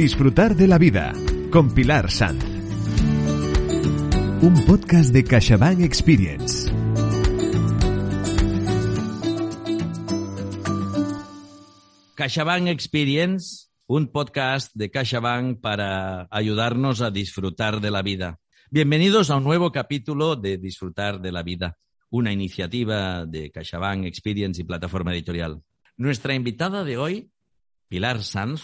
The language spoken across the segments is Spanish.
Disfrutar de la vida con Pilar Sanz. Un podcast de CaixaBank Experience. CaixaBank Experience, un podcast de CaixaBank para ayudarnos a disfrutar de la vida. Bienvenidos a un nuevo capítulo de Disfrutar de la vida, una iniciativa de CaixaBank Experience y plataforma editorial. Nuestra invitada de hoy, Pilar Sanz,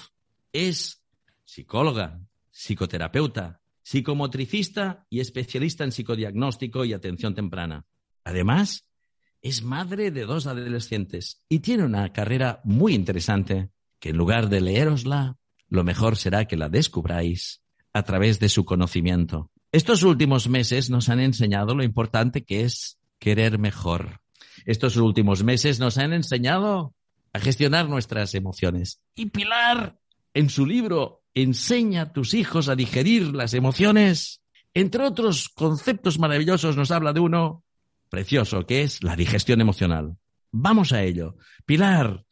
es psicóloga, psicoterapeuta, psicomotricista y especialista en psicodiagnóstico y atención temprana. Además, es madre de dos adolescentes y tiene una carrera muy interesante que en lugar de leerosla, lo mejor será que la descubráis a través de su conocimiento. Estos últimos meses nos han enseñado lo importante que es querer mejor. Estos últimos meses nos han enseñado a gestionar nuestras emociones. Y Pilar, en su libro Enseña a tus hijos a digerir las emociones, entre otros conceptos maravillosos, nos habla de uno precioso, que es la digestión emocional. Vamos a ello. Pilar,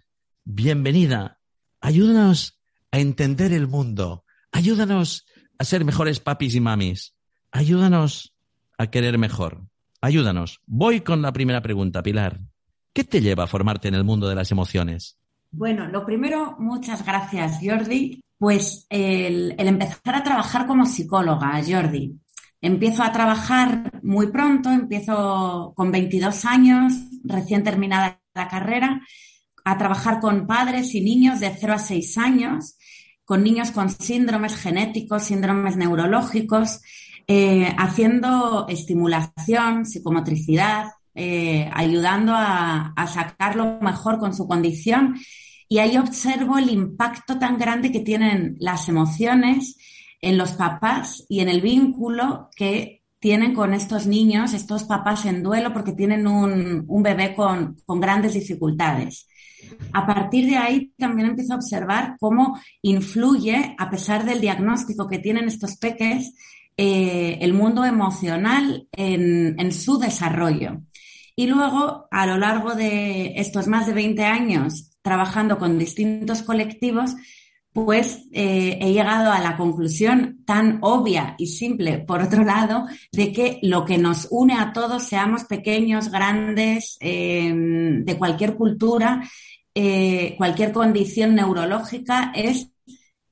bienvenida. Ayúdanos a entender el mundo. Ayúdanos a ser mejores papis y mamis. Ayúdanos a querer mejor. Ayúdanos. Voy con la primera pregunta, Pilar. ¿Qué te lleva a formarte en el mundo de las emociones? Bueno, lo primero, muchas gracias, Jordi. Pues el, empezar a trabajar como psicóloga, Jordi. Empiezo a trabajar muy pronto, empiezo con 22 años, recién terminada la carrera, a trabajar con padres y niños de 0 a 6 años, con niños con síndromes genéticos, síndromes neurológicos, eh, haciendo estimulación, psicomotricidad, eh, ayudando a, a sacarlo mejor con su condición. Y ahí observo el impacto tan grande que tienen las emociones en los papás y en el vínculo que tienen con estos niños, estos papás en duelo, porque tienen un, un bebé con, con, grandes dificultades. A partir de ahí también empiezo a observar cómo influye, a pesar del diagnóstico que tienen estos peques, eh, el mundo emocional en, en su desarrollo. Y luego, a lo largo de estos más de 20 años trabajando con distintos colectivos, pues eh, he llegado a la conclusión tan obvia y simple, por otro lado, de que lo que nos une a todos, seamos pequeños, grandes, eh, de cualquier cultura, eh, cualquier condición neurológica, es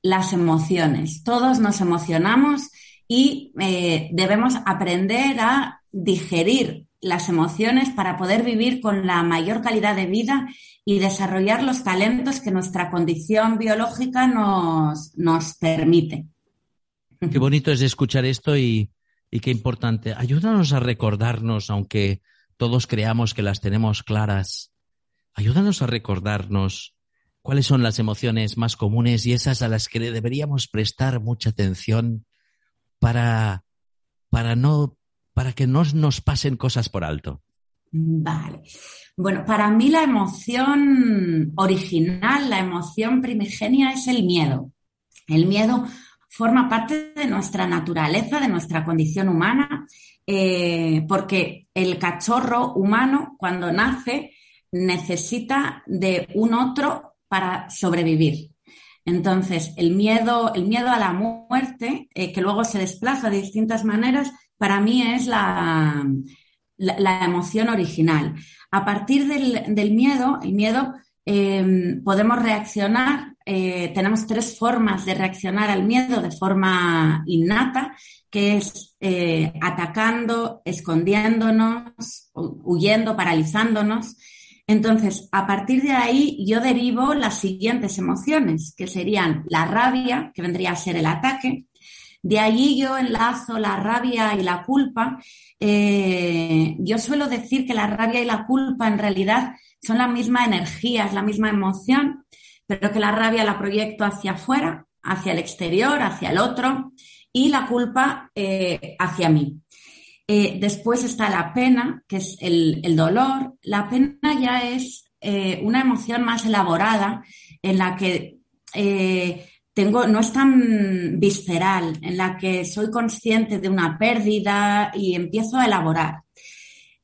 las emociones. Todos nos emocionamos y eh, debemos aprender a digerir las emociones para poder vivir con la mayor calidad de vida y desarrollar los talentos que nuestra condición biológica nos, nos permite. Qué bonito es escuchar esto y, y qué importante. Ayúdanos a recordarnos, aunque todos creamos que las tenemos claras, ayúdanos a recordarnos cuáles son las emociones más comunes y esas a las que deberíamos prestar mucha atención para, para no para que no nos pasen cosas por alto? Vale. Bueno, para mí la emoción original, la emoción primigenia es el miedo. El miedo forma parte de nuestra naturaleza, de nuestra condición humana, eh, porque el cachorro humano cuando nace necesita de un otro para sobrevivir. Entonces, el miedo, el miedo a la muerte, eh, que luego se desplaza de distintas maneras, para mí es la, la, emoción original. A partir del, miedo, el miedo, eh, podemos reaccionar, eh, tenemos tres formas de reaccionar al miedo de forma innata, que es eh, atacando, escondiéndonos, huyendo, paralizándonos. Entonces, a partir de ahí yo derivo las siguientes emociones, que serían la rabia, que vendría a ser el ataque, de allí yo enlazo la rabia y la culpa. Eh, yo suelo decir que la rabia y la culpa en realidad son la misma energía, es la misma emoción, pero que la rabia la proyecto hacia afuera, hacia el exterior, hacia el otro, y la culpa eh, hacia mí. Eh, después está la pena, que es el, dolor. La pena ya es una emoción más elaborada en la que tengo, no es tan visceral, en la que soy consciente de una pérdida y empiezo a elaborar.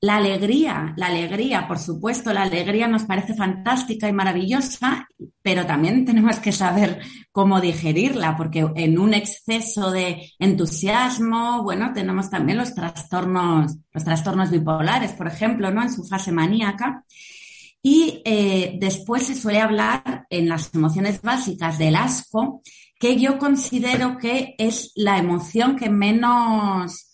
La alegría, la alegría, por supuesto, la alegría nos parece fantástica y maravillosa, pero también tenemos que saber cómo digerirla, porque en un exceso de entusiasmo, bueno, tenemos también los trastornos, los trastornos bipolares, por ejemplo, ¿no? En su fase maníaca. Y eh, después se suele hablar en las emociones básicas del asco, que yo considero que es la emoción que menos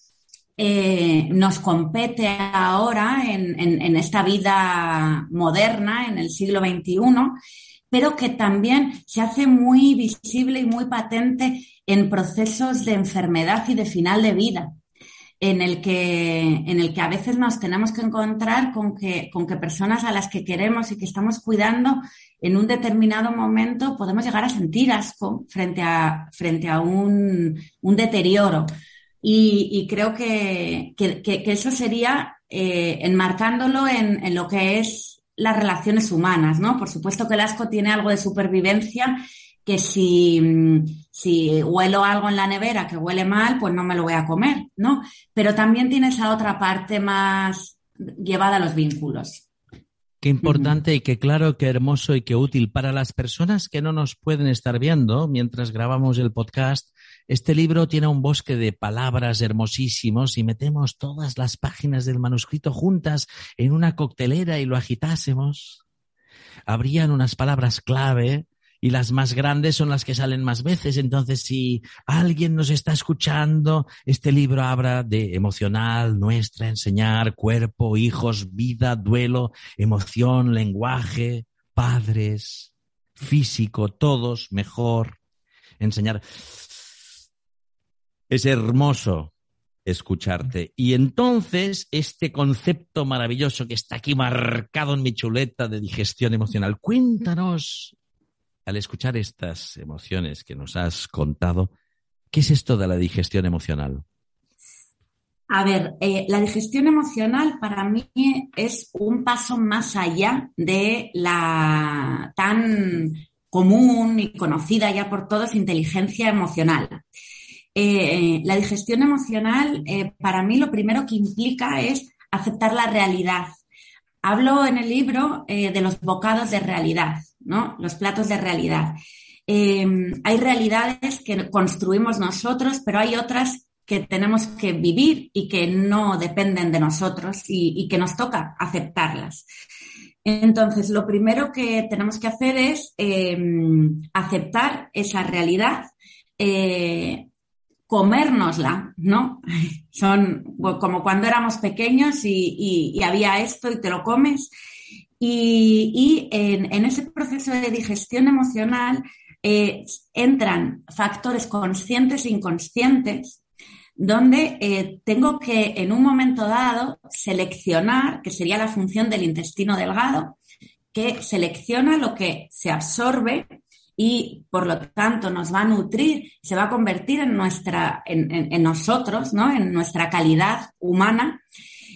eh, nos compete ahora en, esta vida moderna, en el siglo XXI, pero que también se hace muy visible y muy patente en procesos de enfermedad y de final de vida. En el, que, en el que a veces nos tenemos que encontrar con que, con que personas a las que queremos y que estamos cuidando en un determinado momento podemos llegar a sentir asco frente a, frente a un, deterioro. Y, creo que, eso sería eh, enmarcándolo en, lo que es las relaciones humanas, ¿no? Por supuesto que el asco tiene algo de supervivencia, que si, si huelo algo en la nevera que huele mal, pues no me lo voy a comer, ¿no? Pero también tiene esa otra parte más llevada a los vínculos. Qué importante y qué claro, qué hermoso y qué útil para las personas que no nos pueden estar viendo mientras grabamos el podcast este libro tiene un bosque de palabras hermosísimos y metemos todas las páginas del manuscrito juntas en una coctelera y lo agitásemos. Habrían unas palabras clave y las más grandes son las que salen más veces. Entonces, si alguien nos está escuchando, este libro habla de emocional, nuestra, enseñar, cuerpo, hijos, vida, duelo, emoción, lenguaje, padres, físico, todos, mejor, enseñar. Es hermoso escucharte. Y entonces, este concepto maravilloso que está aquí marcado en mi chuleta de digestión emocional, cuéntanos, al escuchar estas emociones que nos has contado, ¿qué es esto de la digestión emocional? A ver, eh, la digestión emocional para mí es un paso más allá de la tan común y conocida ya por todos inteligencia emocional. Eh, la digestión emocional, eh, para mí lo primero que implica es aceptar la realidad. Hablo en el libro de los bocados de realidad, ¿no? Los platos de realidad. hay realidades que construimos nosotros, pero hay otras que tenemos que vivir y que no dependen de nosotros y, que nos toca aceptarlas. Entonces, lo primero que tenemos que hacer es aceptar esa realidad, comérnosla, ¿no? Son como cuando éramos pequeños y, había esto y te lo comes. Y, en, ese proceso de digestión emocional eh, entran factores conscientes e inconscientes donde eh, tengo que en un momento dado seleccionar, que sería la función del intestino delgado, que selecciona lo que se absorbe y por lo tanto nos va a nutrir, se va a convertir en nuestra, en, nosotros, ¿no? En nuestra calidad humana.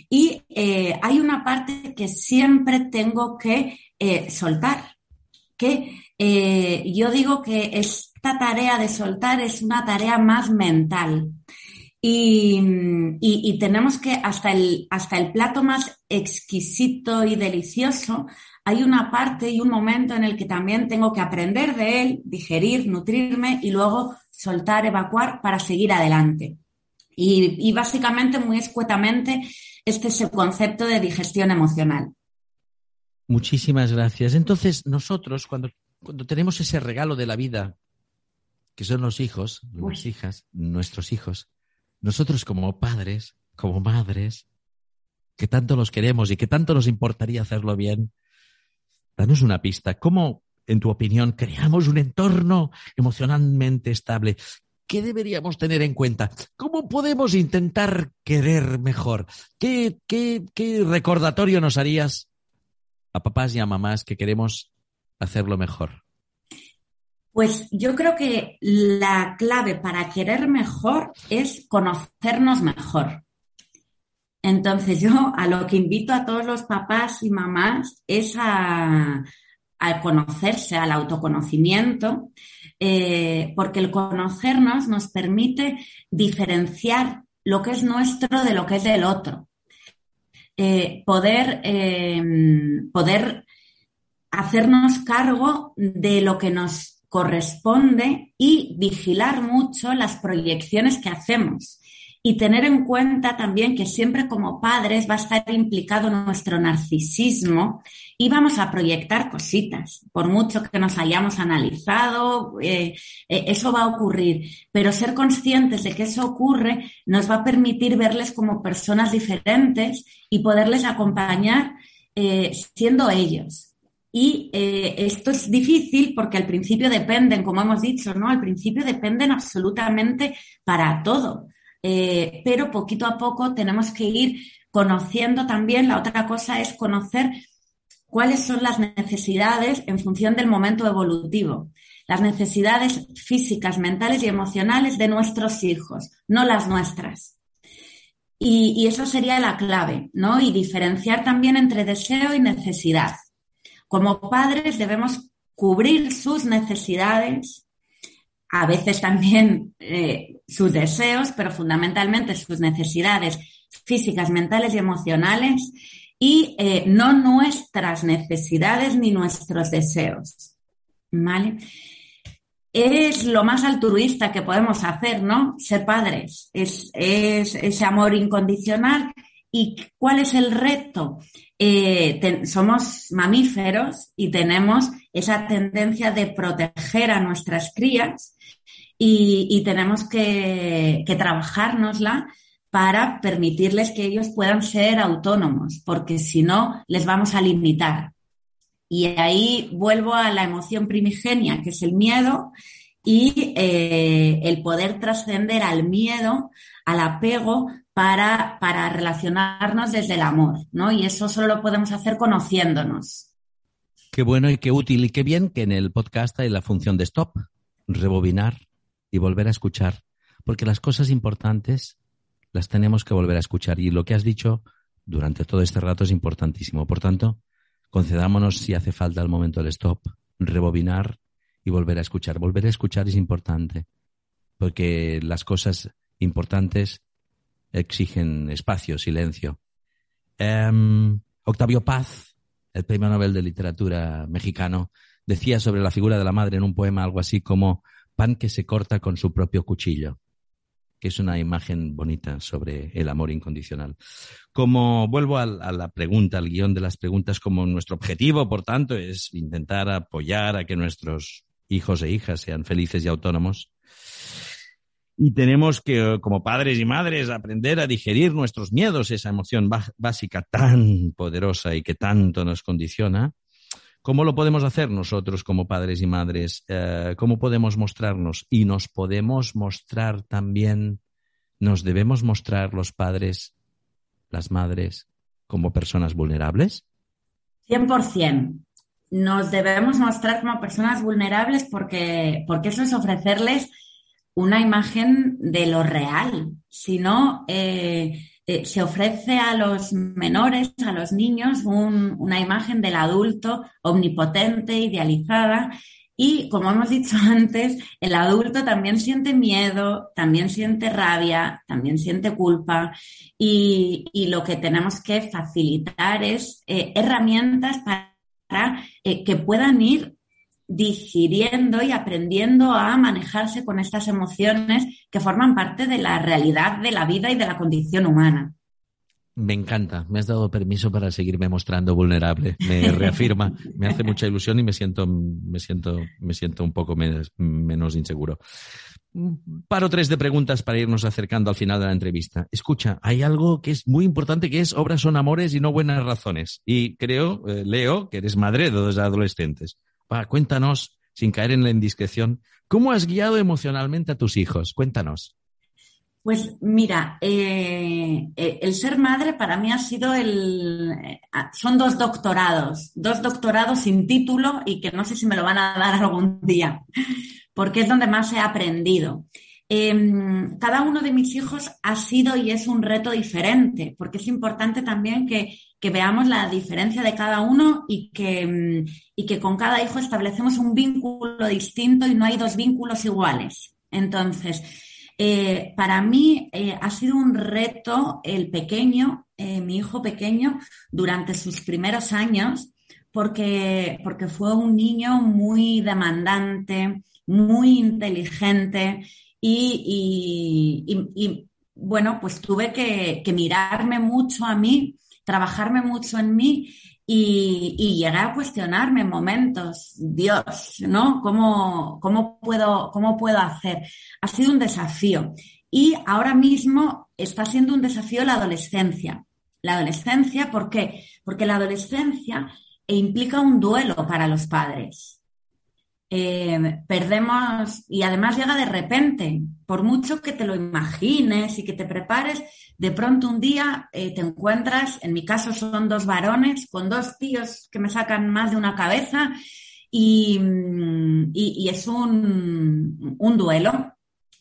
Y eh, hay una parte que siempre tengo que eh, soltar, que eh, yo digo que esta tarea de soltar es una tarea más mental. Y, y, tenemos que hasta el, hasta el plato más exquisito y delicioso hay una parte y un momento en el que también tengo que aprender de él, digerir, nutrirme y luego soltar, evacuar para seguir adelante. Y, básicamente, muy escuetamente, este es el concepto de digestión emocional. Muchísimas gracias. Entonces, nosotros, cuando, cuando tenemos ese regalo de la vida, que son los hijos, las hijas, nuestros hijos, nosotros como padres, como madres, que tanto los queremos y que tanto nos importaría hacerlo bien, Danos una pista. ¿Cómo, en tu opinión, creamos un entorno emocionalmente estable? ¿Qué deberíamos tener en cuenta? ¿Cómo podemos intentar querer mejor? ¿Qué, qué, qué recordatorio nos harías a papás y a mamás que queremos hacerlo mejor? Pues yo creo que la clave para querer mejor es conocernos mejor. Entonces yo a lo que invito a todos los papás y mamás es a, conocerse, al autoconocimiento, eh, porque el conocernos nos permite diferenciar lo que es nuestro de lo que es del otro. eh, poder, poder hacernos cargo de lo que nos corresponde y vigilar mucho las proyecciones que hacemos y tener en cuenta también que siempre como padres va a estar implicado nuestro narcisismo y vamos a proyectar cositas, por mucho que nos hayamos analizado, eh, eh, eso va a ocurrir, pero ser conscientes de que eso ocurre nos va a permitir verles como personas diferentes y poderles acompañar eh, siendo ellos. Y esto es difícil porque al principio dependen, como hemos dicho, ¿no? Al principio dependen absolutamente para todo. Eh, pero poquito a poco tenemos que ir conociendo también, la otra cosa es conocer cuáles son las necesidades en función del momento evolutivo, las necesidades físicas, mentales y emocionales de nuestros hijos, no las nuestras. Y, y eso sería la clave, ¿no? Y diferenciar también entre deseo y necesidad. Como padres debemos cubrir sus necesidades, a veces también eh, sus deseos, pero fundamentalmente sus necesidades físicas, mentales y emocionales, y eh, no nuestras necesidades ni nuestros deseos. ¿Vale? Es lo más altruista que podemos hacer, ¿no? Ser padres. Es, es ese amor incondicional. ¿Y cuál es el reto? Eh, somos mamíferos y tenemos esa tendencia de proteger a nuestras crías y, tenemos que, que trabajárnosla para permitirles que ellos puedan ser autónomos, porque si no, les vamos a limitar. Y ahí vuelvo a la emoción primigenia, que es el miedo, y eh, el poder trascender al miedo, al apego, para, para relacionarnos desde el amor, ¿no? Y eso solo lo podemos hacer conociéndonos. Qué bueno y qué útil y qué bien que en el podcast hay la función de stop, rebobinar, y volver a escuchar, porque las cosas importantes las tenemos que volver a escuchar y lo que has dicho durante todo este rato es importantísimo. Por tanto, concedámonos si hace falta el momento del stop, rebobinar y volver a escuchar. Volver a escuchar es importante, porque las cosas importantes exigen espacio, silencio. Em, Octavio Paz, el premio Nobel de Literatura mexicano, decía sobre la figura de la madre en un poema algo así como pan que se corta con su propio cuchillo, que es una imagen bonita sobre el amor incondicional. Como vuelvo a, la pregunta, al guion de las preguntas, como nuestro objetivo, por tanto, es intentar apoyar a que nuestros hijos e hijas sean felices y autónomos. Y tenemos que, como padres y madres, aprender a digerir nuestros miedos, esa emoción básica tan poderosa y que tanto nos condiciona, ¿Cómo lo podemos hacer nosotros como padres y madres? Eh, ¿Cómo podemos mostrarnos? Y nos podemos mostrar también, nos debemos mostrar los padres, las madres, como personas vulnerables? 100%. Nos debemos mostrar como personas vulnerables porque, porque eso es ofrecerles una imagen de lo real. Si no, eh, eh, se ofrece a los menores, a los niños, una imagen del adulto omnipotente, idealizada. Y como hemos dicho antes, el adulto también siente miedo, también siente rabia, también siente culpa. Y, lo que tenemos que facilitar es eh, herramientas para que puedan ir digiriendo y aprendiendo a manejarse con estas emociones que forman parte de la realidad de la vida y de la condición humana. Me encanta, me has dado permiso para seguirme mostrando vulnerable. Me reafirma, me hace mucha ilusión y me siento, me siento, me siento un poco menos, menos inseguro. Paro tres de preguntas para irnos acercando al final de la entrevista. Escucha, hay algo que es muy importante que es obras son amores y no buenas razones. Y creo, eh, Leo, que eres madre de dos adolescentes cuéntanos, sin caer en la indiscreción, ¿cómo has guiado emocionalmente a tus hijos? Cuéntanos. Pues mira, eh, eh, el ser madre para mí ha sido el... Eh, son dos doctorados, dos doctorados sin título y que no sé si me lo van a dar algún día, porque es donde más he aprendido. Em, cada uno de mis hijos ha sido y es un reto diferente, porque es importante también que, veamos la diferencia de cada uno y que, em, y que con cada hijo establecemos un vínculo distinto y no hay dos vínculos iguales. Entonces, eh, para mí eh, ha sido un reto el pequeño eh, mi hijo pequeño, durante sus primeros años, porque fue un niño muy demandante, muy inteligente y, bueno, pues tuve que, mirarme mucho a mí, trabajarme mucho en mí y, y llegar a cuestionarme en momentos, Dios, ¿no? ¿Cómo, cómo, puedo, ¿Cómo puedo hacer? Ha sido un desafío. Y ahora mismo está siendo un desafío la adolescencia. La adolescencia, ¿por qué? Porque la adolescencia implica un duelo para los padres. Eh, perdemos y además llega de repente, por mucho que te lo imagines y que te prepares, de pronto un día eh, te encuentras, en mi caso son dos varones con dos tíos que me sacan más de una cabeza y, es un, duelo.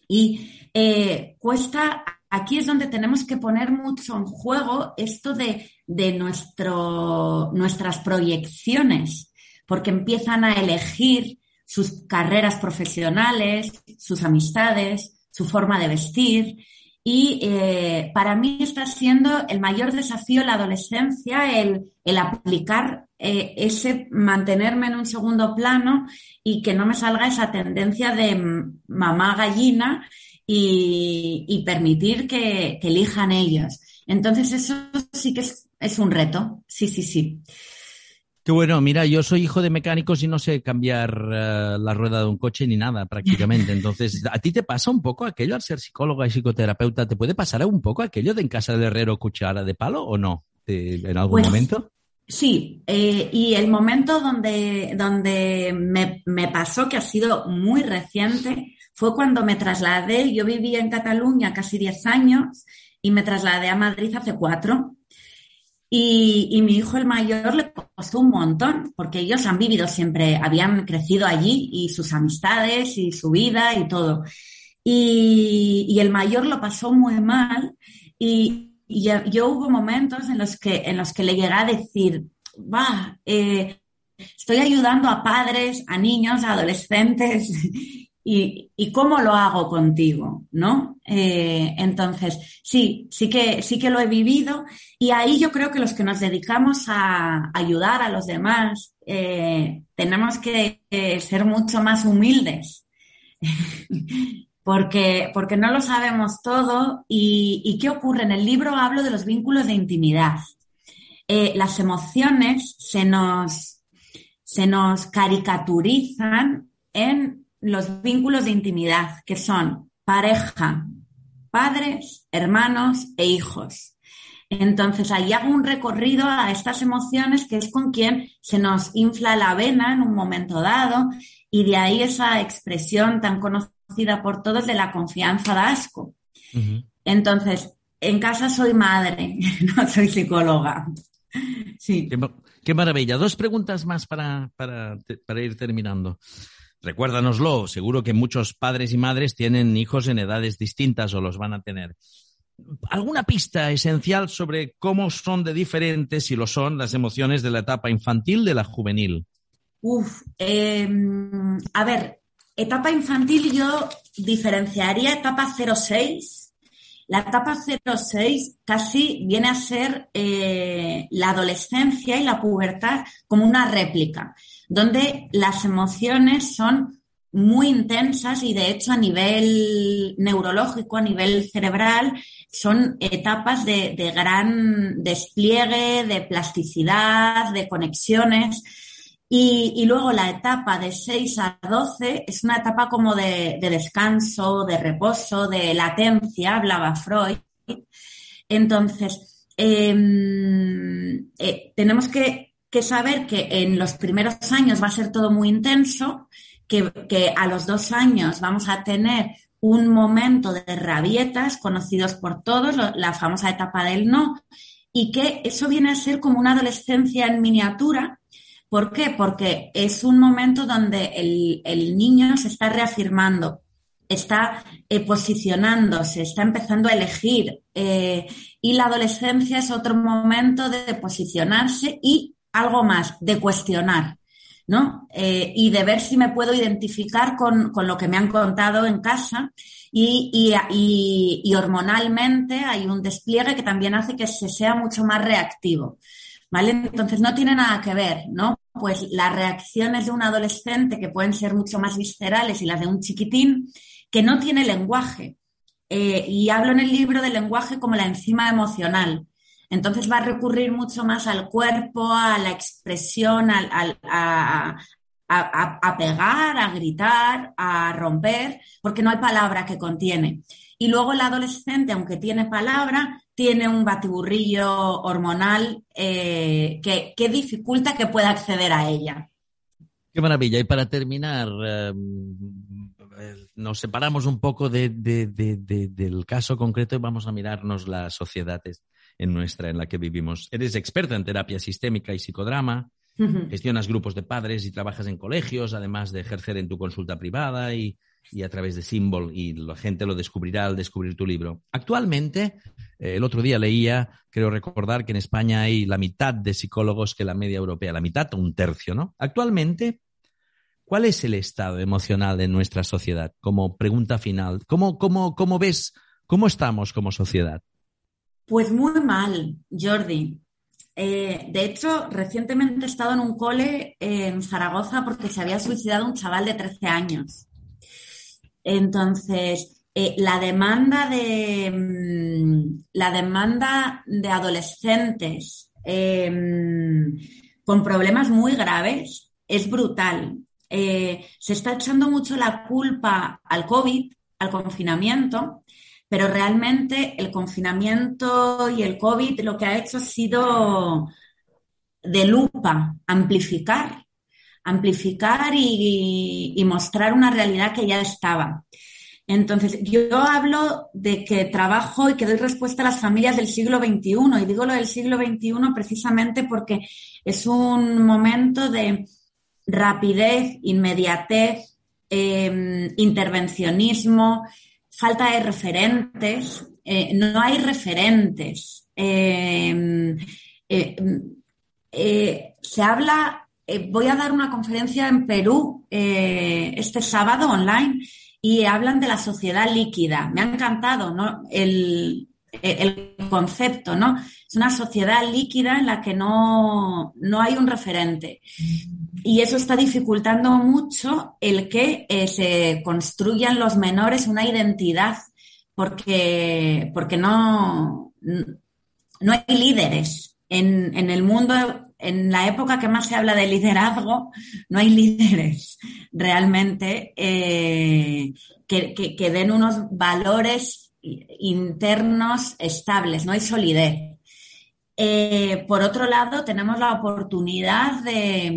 Y eh, cuesta, aquí es donde tenemos que poner mucho en juego esto de, de nuestro, nuestras proyecciones, porque empiezan a elegir sus carreras profesionales, sus amistades, su forma de vestir. Y eh, para mí está siendo el mayor desafío la adolescencia, el, aplicar eh, ese, mantenerme en un segundo plano y que no me salga esa tendencia de mamá gallina y, permitir que, elijan ellos. Entonces eso sí que es, es un reto, sí, sí, sí. Qué bueno, mira, yo soy hijo de mecánicos y no sé cambiar eh, la rueda de un coche ni nada prácticamente. Entonces, ¿a ti te pasa un poco aquello al ser psicóloga y psicoterapeuta? ¿Te puede pasar un poco aquello de en casa del herrero cuchara de palo o no? ¿En algún pues, momento? Sí, eh, y el momento donde, donde me, me pasó, que ha sido muy reciente, fue cuando me trasladé. Yo vivía en Cataluña casi 10 años y me trasladé a Madrid hace cuatro. Y, mi hijo el mayor le costó un montón, porque ellos han vivido siempre, habían crecido allí y sus amistades y su vida y todo. Y, el mayor lo pasó muy mal y, yo, hubo momentos en los que, en los que le llegué a decir, va, eh, estoy ayudando a padres, a niños, a adolescentes y, cómo lo hago contigo, ¿no? Eh, entonces, sí, sí que, sí que lo he vivido y ahí yo creo que los que nos dedicamos a ayudar a los demás eh, tenemos que ser mucho más humildes. porque, porque no lo sabemos todo y, ¿qué ocurre? En el libro hablo de los vínculos de intimidad. Eh, las emociones se nos, se nos caricaturizan en los vínculos de intimidad, que son pareja, padres, hermanos e hijos. Entonces ahí hago un recorrido a estas emociones que es con quien se nos infla la vena en un momento dado y de ahí esa expresión tan conocida por todos de la confianza de asco. Entonces, en casa soy madre, no soy psicóloga. Sí. Qué, maravilla. Dos preguntas más para, para, para ir terminando. Recuérdanoslo, seguro que muchos padres y madres tienen hijos en edades distintas o los van a tener. ¿Alguna pista esencial sobre cómo son de diferentes, si lo son, las emociones de la etapa infantil de la juvenil? Uf, em, a ver, etapa infantil yo diferenciaría etapa 06. La etapa 06 casi viene a ser eh, la adolescencia y la pubertad como una réplica donde las emociones son muy intensas y de hecho a nivel neurológico, a nivel cerebral, son etapas de, gran despliegue, de plasticidad, de conexiones. Y, luego la etapa de 6 a 12 es una etapa como de, descanso, de reposo, de latencia, hablaba Freud. Entonces, em, eh, tenemos que que saber que en los primeros años va a ser todo muy intenso, que, a los dos años vamos a tener un momento de rabietas conocidos por todos, la famosa etapa del no, y que eso viene a ser como una adolescencia en miniatura. ¿Por qué? Porque es un momento donde el, niño se está reafirmando, está eh, posicionándose, está empezando a elegir. Eh, y la adolescencia es otro momento de posicionarse y algo más, de cuestionar. ¿no? Eh, y de ver si me puedo identificar con, lo que me han contado en casa y, y, hormonalmente hay un despliegue que también hace que se sea mucho más reactivo, ¿vale? Entonces no tiene nada que ver, ¿no? Pues las reacciones de un adolescente que pueden ser mucho más viscerales y las de un chiquitín que no tiene lenguaje. Eh, y hablo en el libro del lenguaje como la enzima emocional. Entonces va a recurrir mucho más al cuerpo, a la expresión, a, pegar, a gritar, a romper, porque no hay palabra que contiene. Y luego el adolescente, aunque tiene palabra, tiene un batiburrillo hormonal eh, que, dificulta que pueda acceder a ella. Qué maravilla. Y para terminar, em, nos separamos un poco del caso concreto y vamos a mirarnos las sociedades en nuestra, en la que vivimos. Eres experta en terapia sistémica y psicodrama, gestionas grupos de padres y trabajas en colegios, además de ejercer en tu consulta privada y, a través de Symbol, y la gente lo descubrirá al descubrir tu libro. Actualmente, eh, el otro día leía, creo recordar que en España hay la mitad de psicólogos que la media europea, la mitad o un tercio, ¿no? Actualmente, ¿cuál es el estado emocional de nuestra sociedad? Como pregunta final, ¿cómo, cómo, cómo ves, cómo estamos como sociedad? Pues muy mal, Jordi. Eh, de hecho, recientemente he estado en un cole en Zaragoza porque se había suicidado un chaval de 13 años. Entonces, eh, la demanda de mm, la demanda de adolescentes em, con problemas muy graves es brutal. Eh, se está echando mucho la culpa al COVID, al confinamiento, pero realmente el confinamiento y el COVID lo que ha hecho ha sido de lupa, amplificar, amplificar y, mostrar una realidad que ya estaba. Entonces, yo hablo de que trabajo y que doy respuesta a las familias del siglo XXI, y digo lo del siglo XXI precisamente porque es un momento de rapidez, inmediatez, em, intervencionismo, falta de referentes, eh, no hay referentes. Eh, eh, se habla, voy a dar una conferencia en Perú este sábado online y hablan de la sociedad líquida. Me ha encantado ¿no? el, el concepto, ¿no? Es una sociedad líquida en la que no, no hay un referente y eso está dificultando mucho el que eh, se construyan los menores una identidad, porque, porque no, no hay líderes. En, en, el mundo, en la época que más se habla de liderazgo, no hay líderes realmente eh, que, que den unos valores internos estables, no hay solidez. Eh, por otro lado, tenemos la oportunidad de,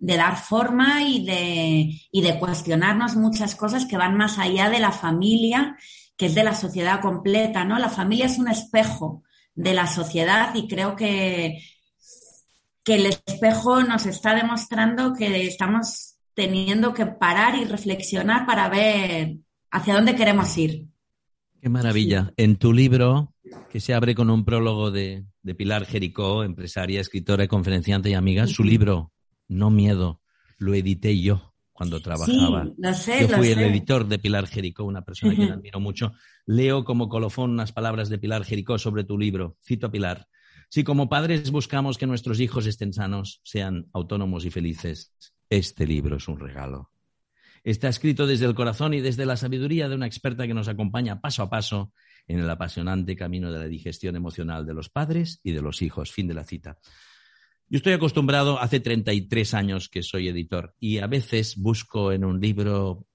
dar forma y de, de, cuestionarnos muchas cosas que van más allá de la familia, que es de la sociedad completa, ¿no? La familia es un espejo de la sociedad y creo que, que el espejo nos está demostrando que estamos teniendo que parar y reflexionar para ver hacia dónde queremos ir. Qué maravilla. En tu libro, que se abre con un prólogo de, Pilar Jericó, empresaria, escritora, conferenciante y amiga, su libro, No Miedo, lo edité yo cuando trabajaba. Sí, lo sé, yo fui el editor de Pilar Jericó, una persona que admiro mucho. Leo como colofón unas palabras de Pilar Jericó sobre tu libro. Cito a Pilar. Si como padres buscamos que nuestros hijos estén sanos, sean autónomos y felices, este libro es un regalo. Está escrito desde el corazón y desde la sabiduría de una experta que nos acompaña paso a paso en el apasionante camino de la digestión emocional de los padres y de los hijos. Fin de la cita. Yo estoy acostumbrado, hace 33 años que soy editor, y a veces busco en un libro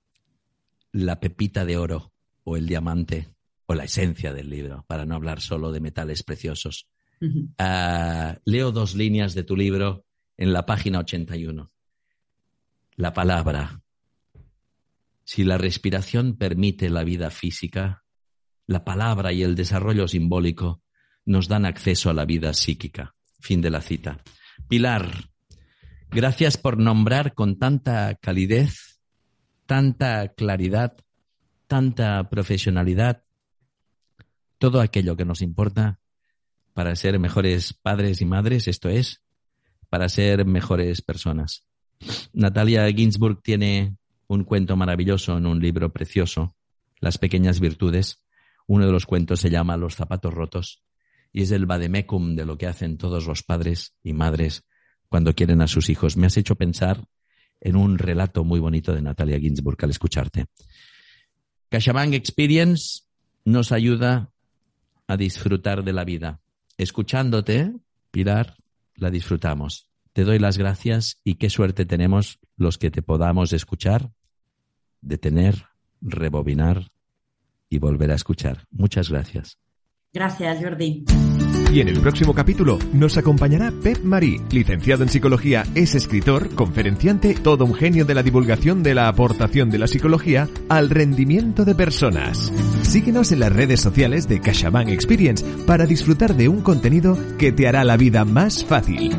la pepita de oro o el diamante o la esencia del libro, para no hablar solo de metales preciosos. Ah, leo dos líneas de tu libro en la página 81. La palabra si la respiración permite la vida física, la palabra y el desarrollo simbólico nos dan acceso a la vida psíquica. Fin de la cita. Pilar, gracias por nombrar con tanta calidez, tanta claridad, tanta profesionalidad todo aquello que nos importa para ser mejores padres y madres, esto es, para ser mejores personas. Natalia Ginsburg tiene un cuento maravilloso en un libro precioso, Las pequeñas virtudes. Uno de los cuentos se llama Los zapatos rotos y es el vademecum de lo que hacen todos los padres y madres cuando quieren a sus hijos. Me has hecho pensar en un relato muy bonito de Natalia Ginsburg al escucharte. CaixaBank Experience nos ayuda a disfrutar de la vida. Escuchándote, Pilar, la disfrutamos. Te doy las gracias y qué suerte tenemos los que te podamos escuchar, detener, rebobinar y volver a escuchar. Muchas gracias. Gracias, Jordi. Y en el próximo capítulo nos acompañará Pep Marí, licenciado en psicología, es escritor, conferenciante, todo un genio de la divulgación de la aportación de la psicología al rendimiento de personas. Síguenos en las redes sociales de CaixaBank Experience para disfrutar de un contenido que te hará la vida más fácil.